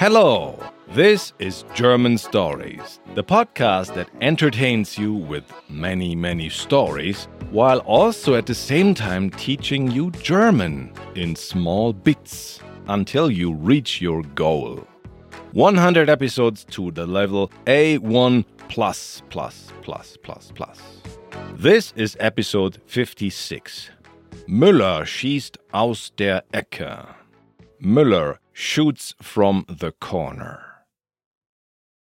Hello, this is German Stories, the podcast that entertains you with many, many stories, while also at the same time teaching you German in small bits until you reach your goal. 100 episodes to the level A1 plus plus plus plus plus. This is episode 56. Müller schießt aus der Ecke. Müller shoots from the corner.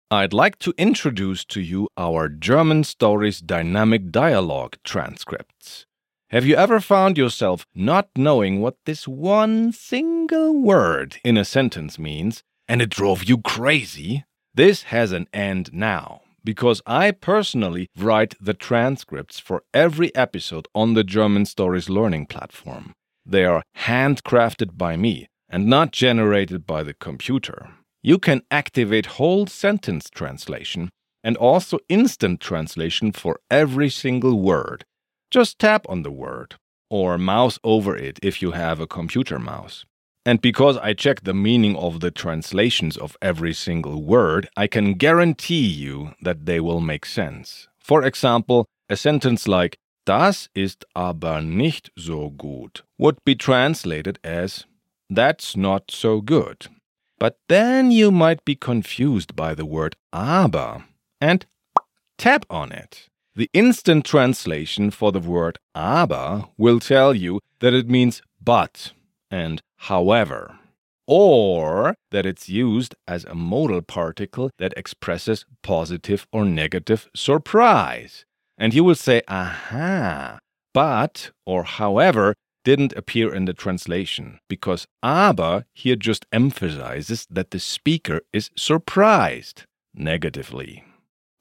I'd like to introduce to you our German Stories Dynamic Dialogue transcripts. Have you ever found yourself not knowing what this one single word in a sentence means and it drove you crazy? This has an end now because I personally write the transcripts for every episode on the German Stories Learning platform. They are handcrafted by me and not generated by the computer. You can activate whole sentence translation and also instant translation for every single word. Just tap on the word or mouse over it if you have a computer mouse. And because I check the meaning of the translations of every single word, I can guarantee you that they will make sense. For example, a sentence like Das ist aber nicht so gut would be translated as That's not so good. But then you might be confused by the word aber and tap on it. The instant translation for the word aber will tell you that it means but and however, or that it's used as a modal particle that expresses positive or negative surprise. And you will say, aha, but or however didn't appear in the translation because aber here just emphasizes that the speaker is surprised negatively.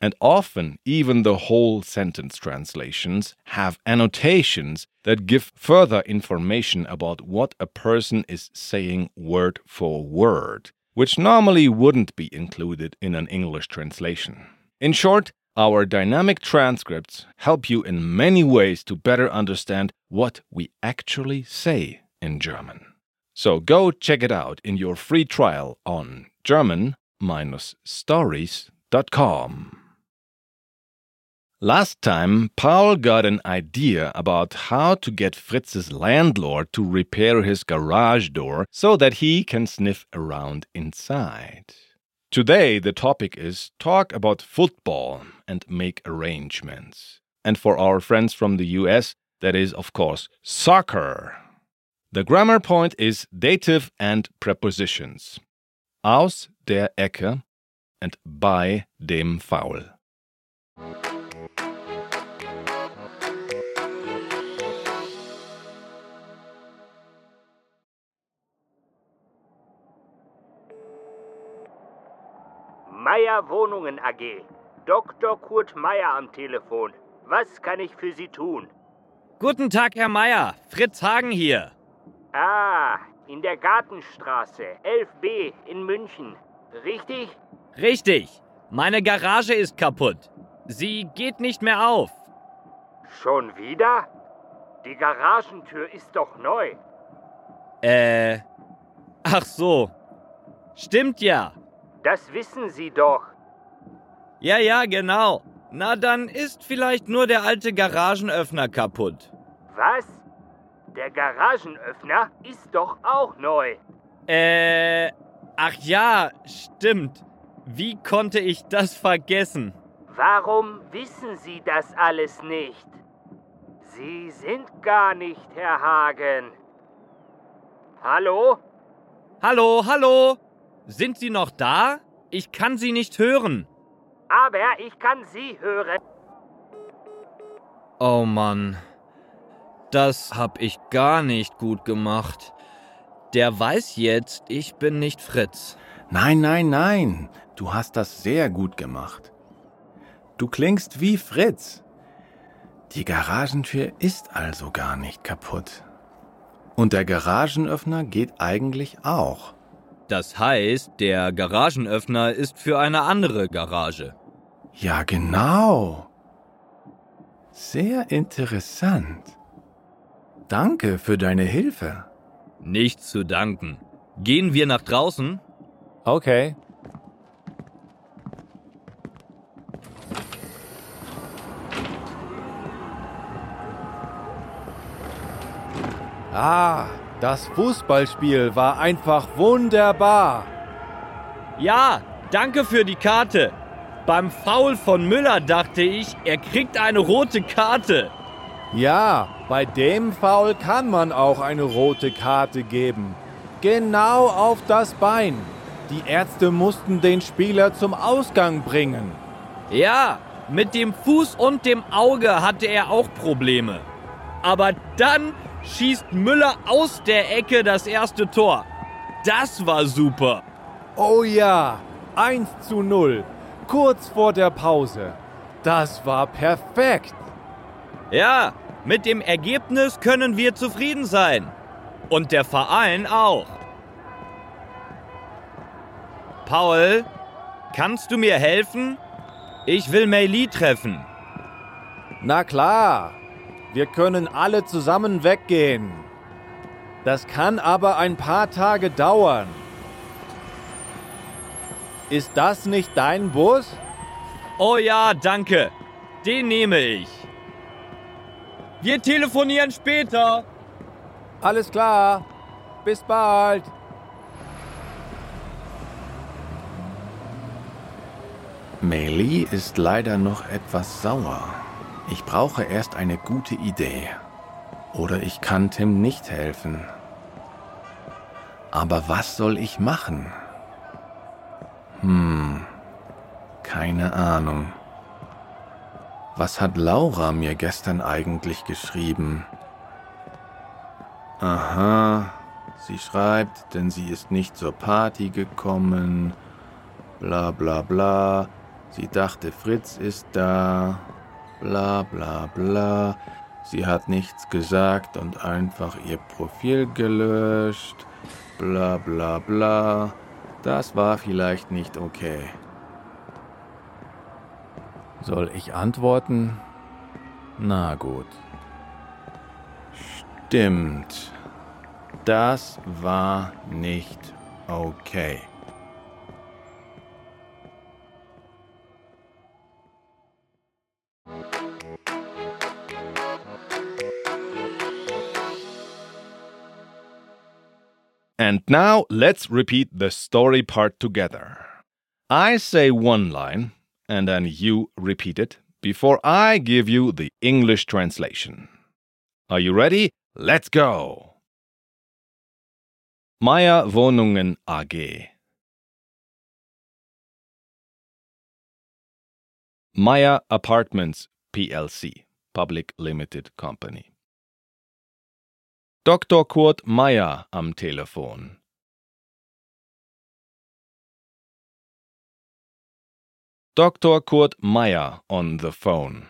And often, even the whole sentence translations have annotations that give further information about what a person is saying word for word, which normally wouldn't be included in an English translation. In short, our dynamic transcripts help you in many ways to better understand what we actually say in German. So go check it out in your free trial on German-stories.com. Last time, Paul got an idea about how to get Fritz's landlord to repair his garage door so that he can sniff around inside. Today, the topic is talk about football and make arrangements. And for our friends from the US, that is, of course, soccer. The grammar point is dative and prepositions. Aus der Ecke and bei dem Foul. Meier Wohnungen AG. Dr. Kurt Meier am Telefon. Was kann ich für Sie tun? Guten Tag, Herr Meier. Fritz Hagen hier. Ah, in der Gartenstraße, 11b in München. Richtig? Richtig. Meine Garage ist kaputt. Sie geht nicht mehr auf. Schon wieder? Die Garagentür ist doch neu. Äh. Ach so. Stimmt ja. Das wissen Sie doch. Ja, ja, genau. Na, dann ist vielleicht nur der alte Garagenöffner kaputt. Was? Der Garagenöffner ist doch auch neu. Äh. Ach ja, stimmt. Wie konnte ich das vergessen? Warum wissen Sie das alles nicht? Sie sind gar nicht Herr Hagen. Hallo? Hallo, hallo? Sind Sie noch da? Ich kann Sie nicht hören. Aber ich kann Sie hören. Oh Mann. Das hab ich gar nicht gut gemacht. Der weiß jetzt, ich bin nicht Fritz. Nein, nein, nein. Du hast das sehr gut gemacht. Du klingst wie Fritz. Die Garagentür ist also gar nicht kaputt. Und der Garagenöffner geht eigentlich auch. Das heißt, der Garagenöffner ist für eine andere Garage. Ja, genau. Sehr interessant. Danke für deine Hilfe. Nichts zu danken. Gehen wir nach draußen? Okay. Ah, das Fußballspiel war einfach wunderbar. Ja, danke für die Karte. Beim Foul von Müller dachte ich, er kriegt eine rote Karte. Ja, bei dem Foul kann man auch eine rote Karte geben. Genau auf das Bein. Die Ärzte mussten den Spieler zum Ausgang bringen. Ja, mit dem Fuß und dem Auge hatte er auch Probleme. Aber dann schießt Müller aus der Ecke das erste Tor. Das war super. Oh ja, 1 zu 0, kurz vor der Pause. Das war perfekt. Ja, mit dem Ergebnis können wir zufrieden sein. Und der Verein auch. Paul, kannst du mir helfen? Ich will Mei Li treffen. Na klar, wir können alle zusammen weggehen. Das kann aber ein paar Tage dauern. Ist das nicht dein Bus? Oh ja, danke. Den nehme ich. Wir telefonieren später. Alles klar. Bis bald. Meili ist leider noch etwas sauer. Ich brauche erst eine gute Idee. Oder ich kann Tim nicht helfen. Aber was soll ich machen? Hm, keine Ahnung. Was hat Laura mir gestern eigentlich geschrieben? Aha, sie schreibt, denn sie ist nicht zur Party gekommen. Bla bla bla. Sie dachte, Fritz ist da. Bla bla bla. Sie hat nichts gesagt und einfach ihr Profil gelöscht. Bla bla bla. Das war vielleicht nicht okay. Soll ich antworten? Na gut. Stimmt. Das war nicht okay. And now let's repeat the story part together. I say one line, and then you repeat it before I give you the English translation. Are you ready? Let's go! Meyer Wohnungen AG Meyer Apartments plc, Public Limited Company. Dr. Kurt Meyer am Telefon. Dr. Kurt Meyer on the phone.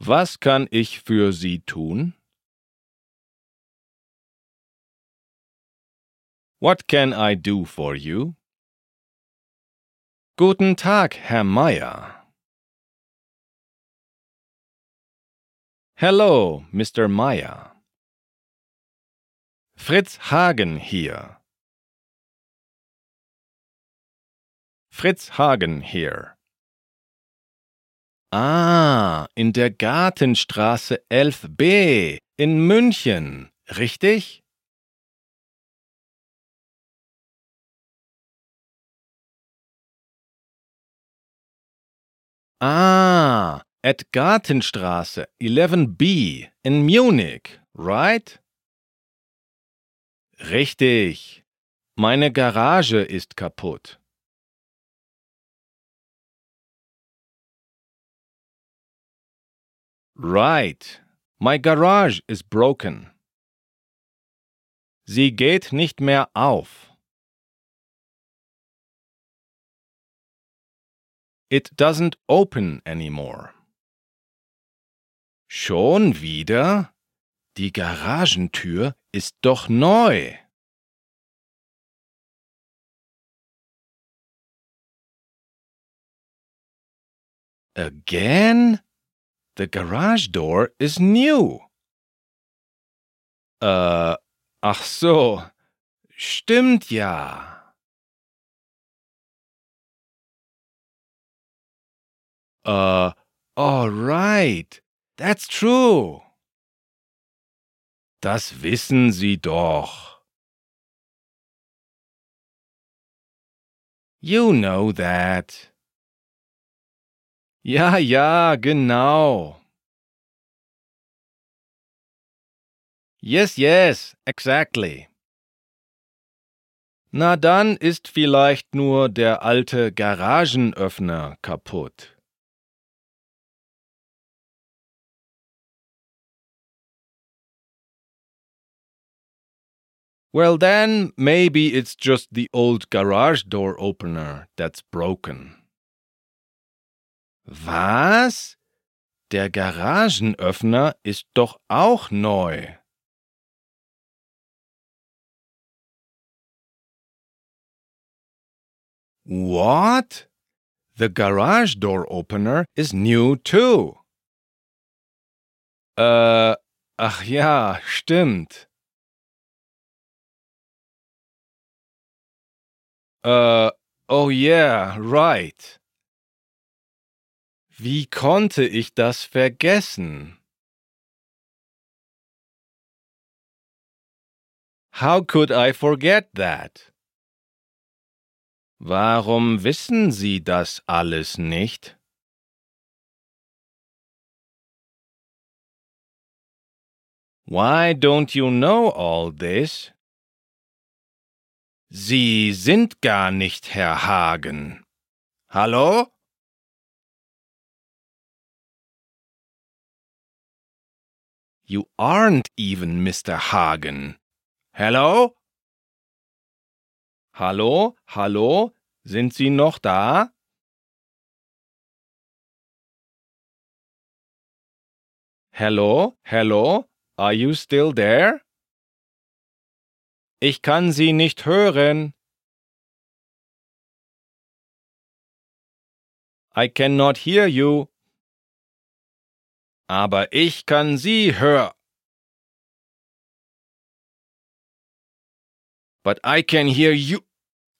Was kann ich für Sie tun? What can I do for you? Guten Tag, Herr Meyer. Hello, Mr. Meyer. Fritz Hagen hier. Fritz Hagen hier. Ah, in der Gartenstraße 11b in München, richtig? Ah, at Gartenstraße 11b in Munich, right? Richtig. Meine Garage ist kaputt. Right. My garage is broken. Sie geht nicht mehr auf. It doesn't open anymore. Schon wieder? Die Garagentür ist doch neu. Again? The garage door is new. Äh, ach so. Stimmt ja. Äh, uh, alright. That's true. Das wissen Sie doch. You know that. Ja, ja, genau. Yes, yes, exactly. Na dann ist vielleicht nur der alte Garagenöffner kaputt. Well, then maybe it's just the old garage door opener that's broken. Was? Der Garagenöffner ist doch auch neu. What? The garage door opener is new too. Äh, ach ja, stimmt. Äh, oh yeah, right. Wie konnte ich das vergessen? How could I forget that? Warum wissen Sie das alles nicht? Why don't you know all this? Sie sind gar nicht Herr Hagen. Hallo? You aren't even Mr. Hagen. Hello? Hallo? Hallo? Sind Sie noch da? Hello? Hello? Are you still there? Ich kann Sie nicht hören. I cannot hear you. Aber ich kann Sie hören. But I can hear you.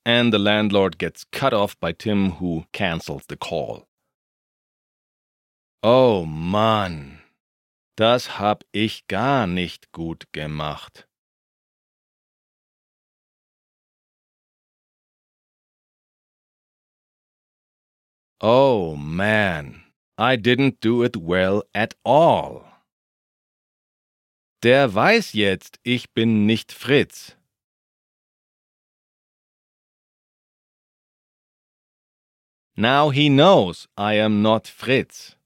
And the landlord gets cut off by Tim, who cancels the call. Oh Mann, das hab ich gar nicht gut gemacht. Oh man, I didn't do it well at all. Der weiß jetzt, ich bin nicht Fritz. Now he knows I am not Fritz.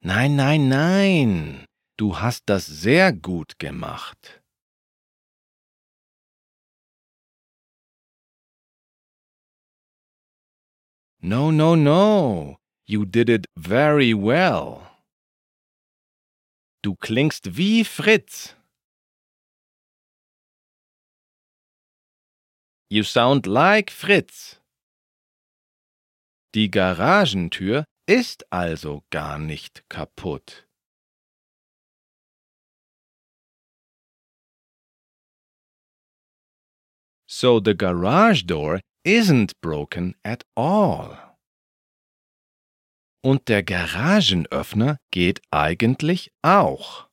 Nein, nein, nein, du hast das sehr gut gemacht. No, no, no, you did it very well. Du klingst wie Fritz. You sound like Fritz. Die Garagentür ist also gar nicht kaputt. So the garage door isn't broken at all. Und der Garagenöffner geht eigentlich auch.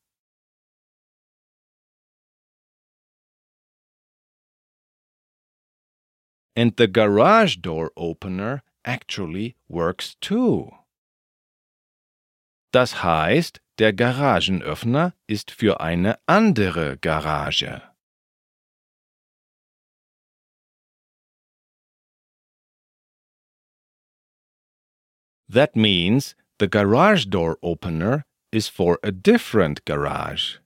And the garage door opener actually works too. Das heißt, der Garagenöffner ist für eine andere Garage. That means the garage door opener is for a different garage.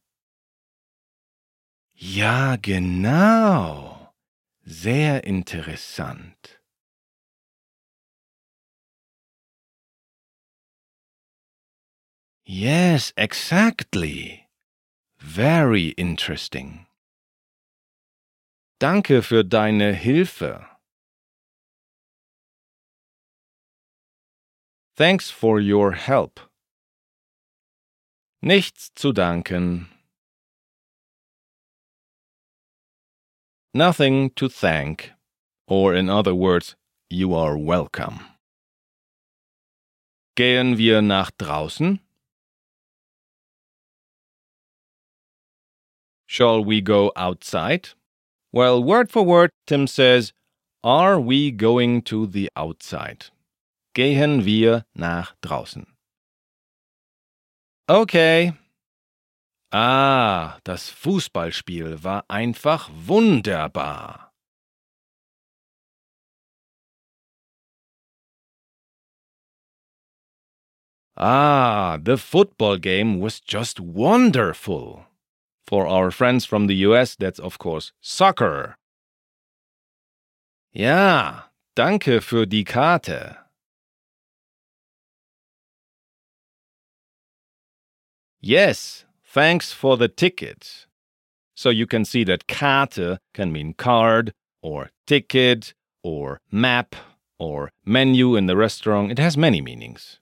Ja, genau. Sehr interessant. Yes, exactly. Very interesting. Danke für deine Hilfe. Thanks for your help. Nichts zu danken. Nothing to thank. Or, in other words, you are welcome. Gehen wir nach draußen? Shall we go outside? Well, word for word, Tim says, Are we going to the outside? Gehen wir nach draußen? Okay. Ah, das Fußballspiel war einfach wunderbar. Ah, the football game was just wonderful. For our friends from the US, that's of course soccer. Ja, danke für die Karte. Yes, thanks for the ticket. So you can see that Karte can mean card or ticket or map or menu in the restaurant. It has many meanings.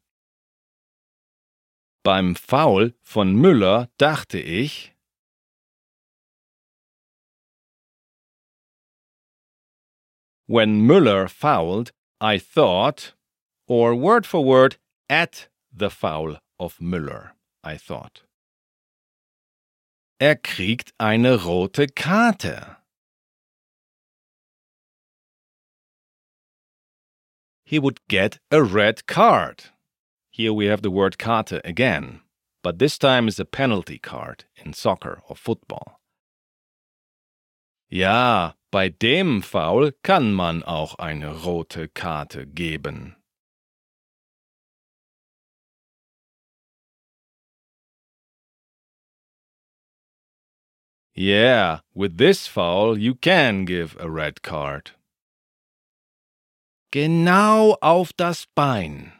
Beim Foul von Müller dachte ich, When Müller fouled, I thought, or word for word, at the foul of Müller, I thought. Er kriegt eine rote Karte. He would get a red card. Here we have the word Karte again, but this time is a penalty card in soccer or football. Ja, bei dem Foul kann man auch eine rote Karte geben. Yeah, with this foul you can give a red card. Genau auf das Bein.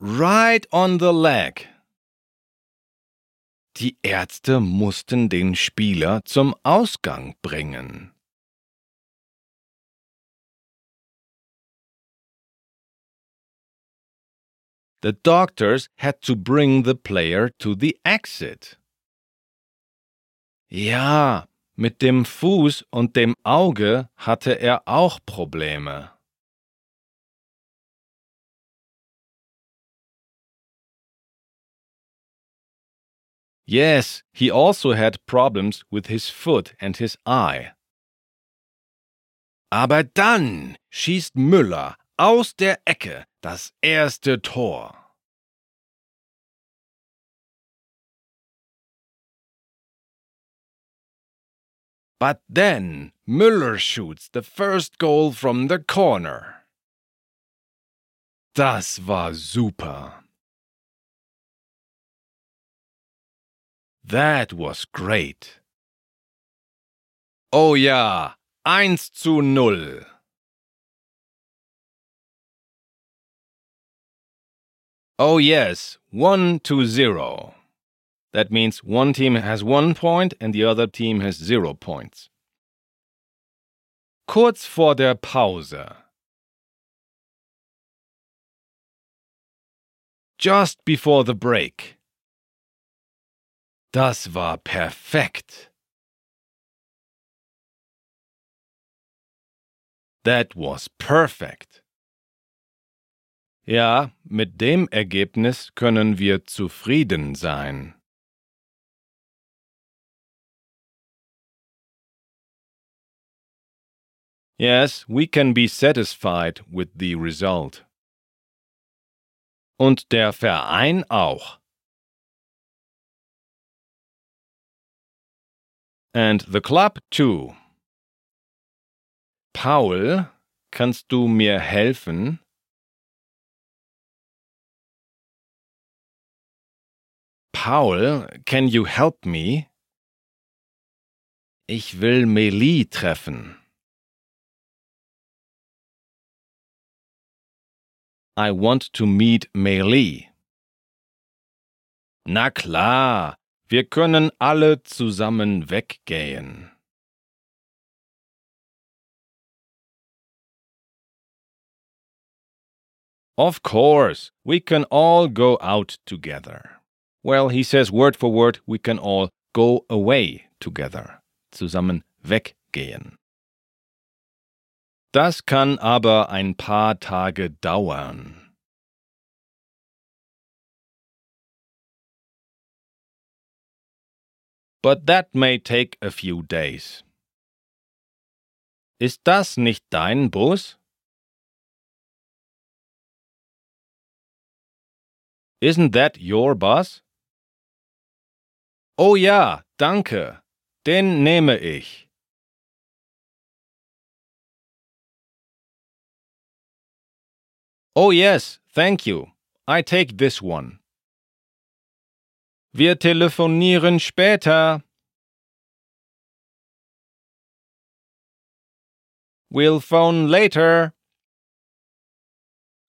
Right on the leg. Die Ärzte mussten den Spieler zum Ausgang bringen. The doctors had to bring the player to the exit. Ja, mit dem Fuß und dem Auge hatte er auch Probleme. Yes, he also had problems with his foot and his eye. Aber dann schießt Müller aus der Ecke das erste Tor. But then Müller shoots the first goal from the corner. Das war super. That was great. Oh ja, 1 zu 0. Oh yes, 1 to 0. That means one team has one point and the other team has zero points. Kurz vor der Pause. Just before the break. Das war perfekt. That was perfect. Ja, mit dem Ergebnis können wir zufrieden sein. Yes, we can be satisfied with the result. Und der Verein auch. And the club too. Paul, kannst du mir helfen? Paul, can you help me? Ich will Melie treffen. I want to meet Melie. Na klar, Wir können alle zusammen weggehen. Of course, we can all go out together. Well, he says word for word, we can all go away together. Zusammen weggehen. Das kann aber ein paar Tage dauern. But that may take a few days. Ist das nicht dein Bus? Isn't that your bus? Oh ja, danke. Den nehme ich. Oh yes, thank you. I take this one. Wir telefonieren später. We'll phone later.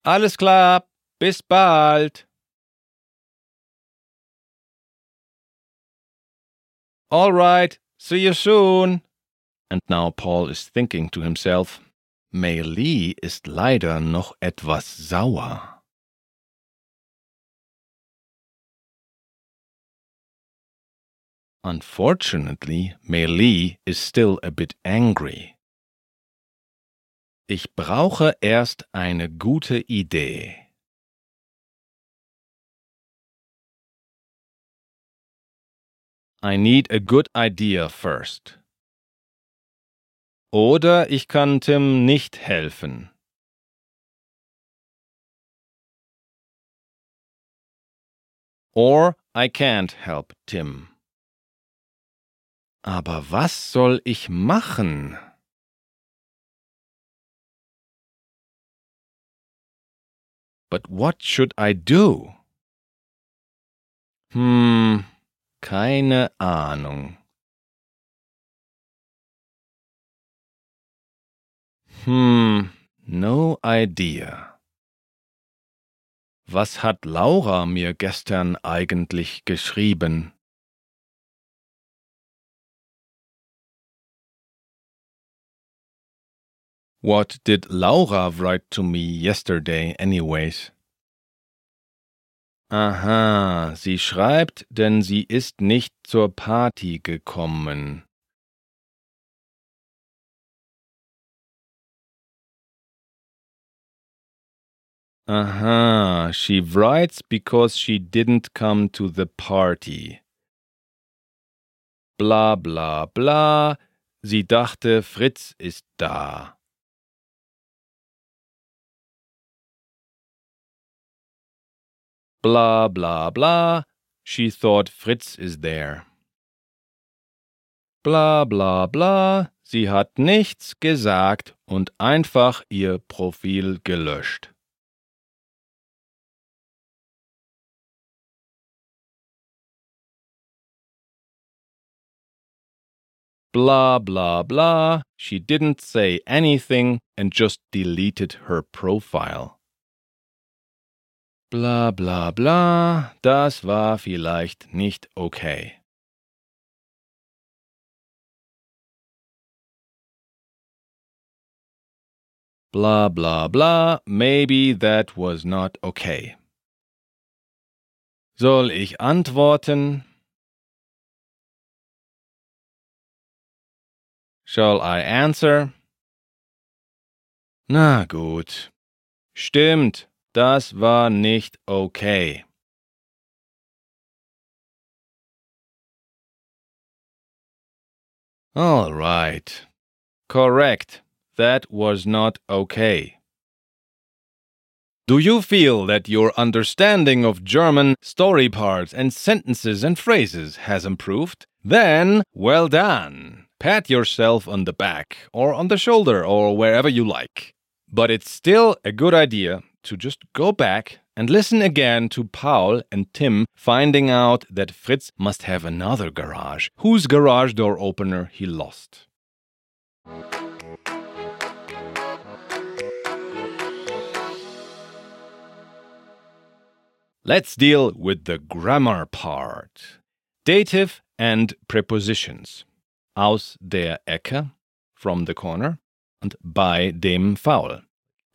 Alles klar, bis bald. All right, see you soon. And now Paul is thinking to himself, Mei Li ist leider noch etwas sauer. Unfortunately, Mei Li is still a bit angry. Ich brauche erst eine gute Idee. I need a good idea first. Oder ich kann Tim nicht helfen. Or I can't help Tim. Aber was soll ich machen? But what should I do? Hm, keine Ahnung. Hm, no idea. Was hat Laura mir gestern eigentlich geschrieben? What did Laura write to me yesterday, anyways? Aha, sie schreibt, denn sie ist nicht zur Party gekommen. Aha, she writes because she didn't come to the party. Bla bla bla, sie dachte, Fritz ist da. Bla bla bla, she thought Fritz is there. Bla bla bla, sie hat nichts gesagt und einfach ihr Profil gelöscht. Blah blah blah, she didn't say anything and just deleted her profile. Bla bla bla, das war vielleicht nicht okay. Bla bla bla, maybe that was not okay. Soll ich antworten? Shall I answer? Na gut. Stimmt, Das war nicht okay. All right. Correct. That was not okay. Do you feel that your understanding of German story parts and sentences and phrases has improved? Then, well done. Pat yourself on the back or on the shoulder or wherever you like. But it's still a good idea to just go back and listen again to Paul and Tim finding out that Fritz must have another garage, whose garage door opener he lost. Let's deal with the grammar part. Dative and prepositions. Aus der Ecke, from the corner, and bei dem Foul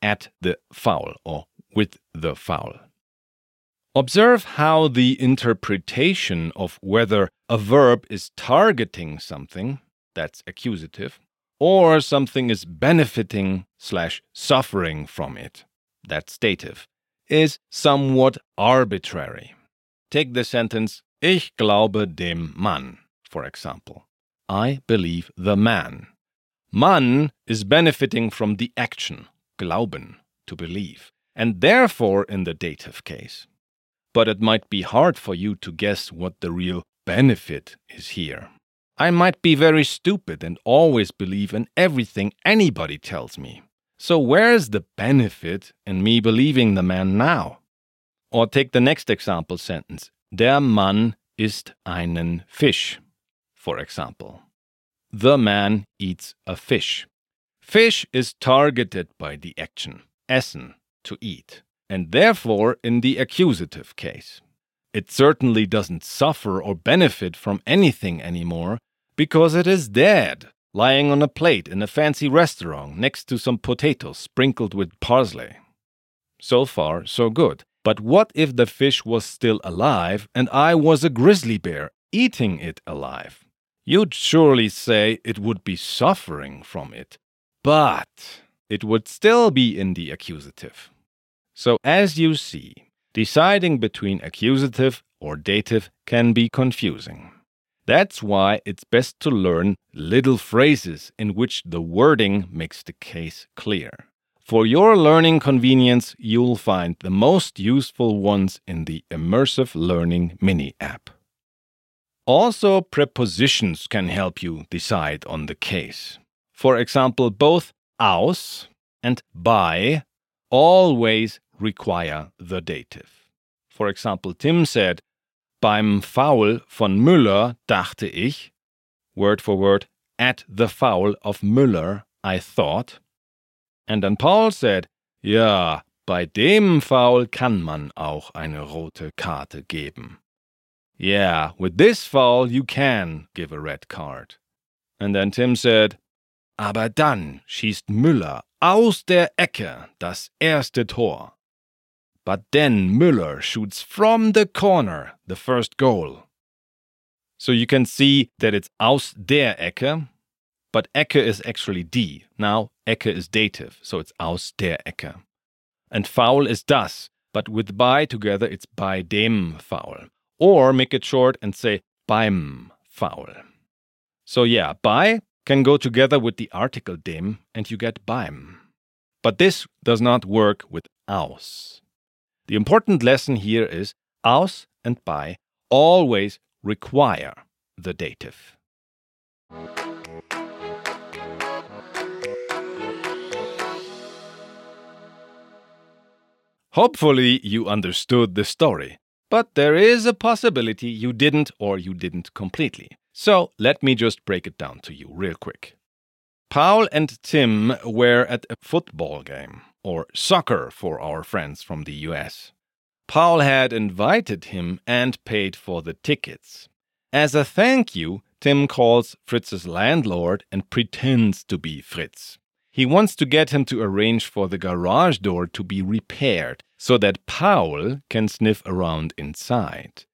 at the foul or with the foul. Observe how the interpretation of whether a verb is targeting something, that's accusative, or something is benefiting slash suffering from it, that's dative, is somewhat arbitrary. Take the sentence, Ich glaube dem Mann, for example. I believe the man. Man is benefiting from the action, glauben, to believe, and therefore in the dative case. But it might be hard for you to guess what the real benefit is here. I might be very stupid and always believe in everything anybody tells me. So, where's the benefit in me believing the man now? Or take the next example sentence Der Mann isst einen Fisch, for example. The man eats a fish. Fish is targeted by the action, essen, to eat, and therefore in the accusative case. It certainly doesn't suffer or benefit from anything anymore because it is dead, lying on a plate in a fancy restaurant next to some potatoes sprinkled with parsley. So far, so good. But what if the fish was still alive and I was a grizzly bear eating it alive? You'd surely say it would be suffering from it, but it would still be in the accusative. So, as you see, deciding between accusative or dative can be confusing. That's why it's best to learn little phrases in which the wording makes the case clear. For your learning convenience, you'll find the most useful ones in the Immersive Learning Mini app. Also, prepositions can help you decide on the case. For example, both aus and bei always require the dative. For example, Tim said, Beim Foul von Müller dachte ich, word for word, at the foul of Müller I thought. And then Paul said, Ja, bei dem Foul kann man auch eine rote Karte geben. Yeah, with this foul you can give a red card. And then Tim said, Aber dann schießt Müller aus der Ecke das erste Tor. But then Müller shoots from the corner the first goal. So you can see that it's aus der Ecke, but Ecke is actually die. Now Ecke is dative, so it's aus der Ecke. And foul is das, but with bei together it's bei dem Foul. Or make it short and say beim Foul. So yeah, bei can go together with the article dem and you get beim. But this does not work with aus. The important lesson here is aus and bei always require the dative. Hopefully, you understood the story. But there is a possibility you didn't or you didn't completely. So let me just break it down to you real quick. Paul and Tim were at a football game, or soccer for our friends from the US. Paul had invited him and paid for the tickets. As a thank you, Tim calls Fritz's landlord and pretends to be Fritz. He wants to get him to arrange for the garage door to be repaired so that Paul can sniff around inside.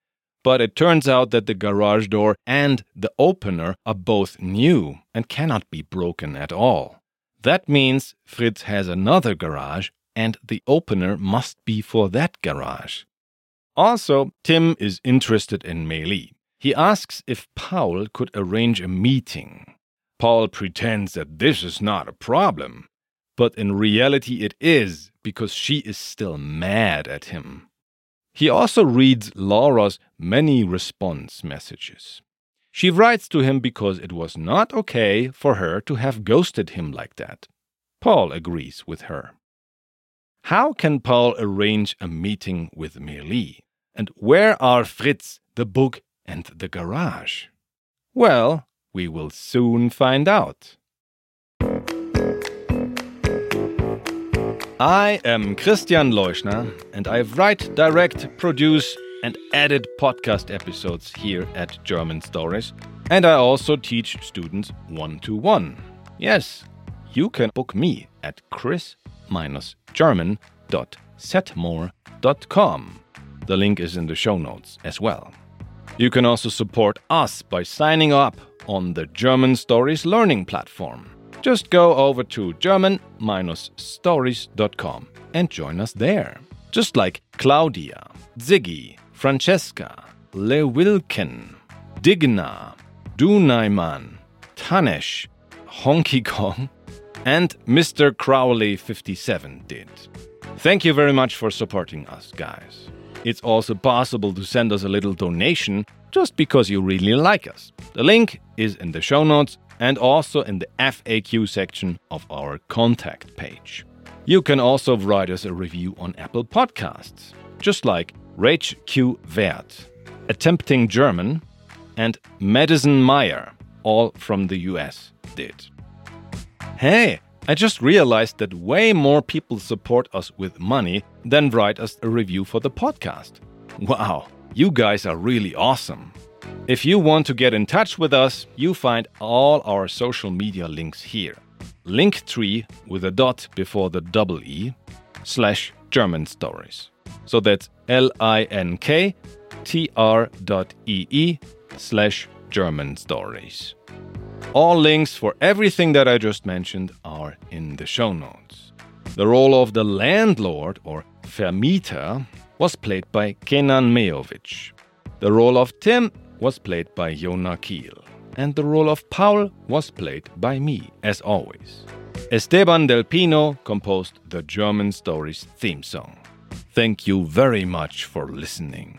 But it turns out that the garage door and the opener are both new and cannot be broken at all. That means Fritz has another garage and the opener must be for that garage. Also, Tim is interested in Meili. He asks if Paul could arrange a meeting. Paul pretends that this is not a problem, but in reality it is because she is still mad at him. He also reads Laura's many response messages. She writes to him because it was not okay for her to have ghosted him like that. Paul agrees with her. How can Paul arrange a meeting with Meili? And where are Fritz, the book, and the garage? Well, we will soon find out. I am Christian Leuschner, and I write, direct, produce, and edit podcast episodes here at German Stories. And I also teach students one to one. Yes, you can book me at chris-german.setmore.com. The link is in the show notes as well. You can also support us by signing up on the German Stories Learning platform. Just go over to German-stories.com and join us there. Just like Claudia, Ziggy, Francesca, Le Wilken, Digna, Dunaiman, Tanesh, Honky Kong, and Mr. Crowley57 did. Thank you very much for supporting us, guys. It's also possible to send us a little donation just because you really like us. The link is in the show notes and also in the FAQ section of our contact page. You can also write us a review on Apple Podcasts, just like Rach Q. Wert, Attempting German, and Madison Meyer, all from the US, did. Hey, I just realized that way more people support us with money than write us a review for the podcast. Wow, you guys are really awesome. If you want to get in touch with us, you find all our social media links here. Linktree with a dot before the double E slash German stories. So that's L I N K T R dot E E slash German stories. All links for everything that I just mentioned are in the show notes. The role of the landlord or Vermieter was played by Kenan Mejovic. The role of Tim was played by Jona Kiel. And the role of Paul was played by me, as always. Esteban Del Pino composed the German Stories theme song. Thank you very much for listening.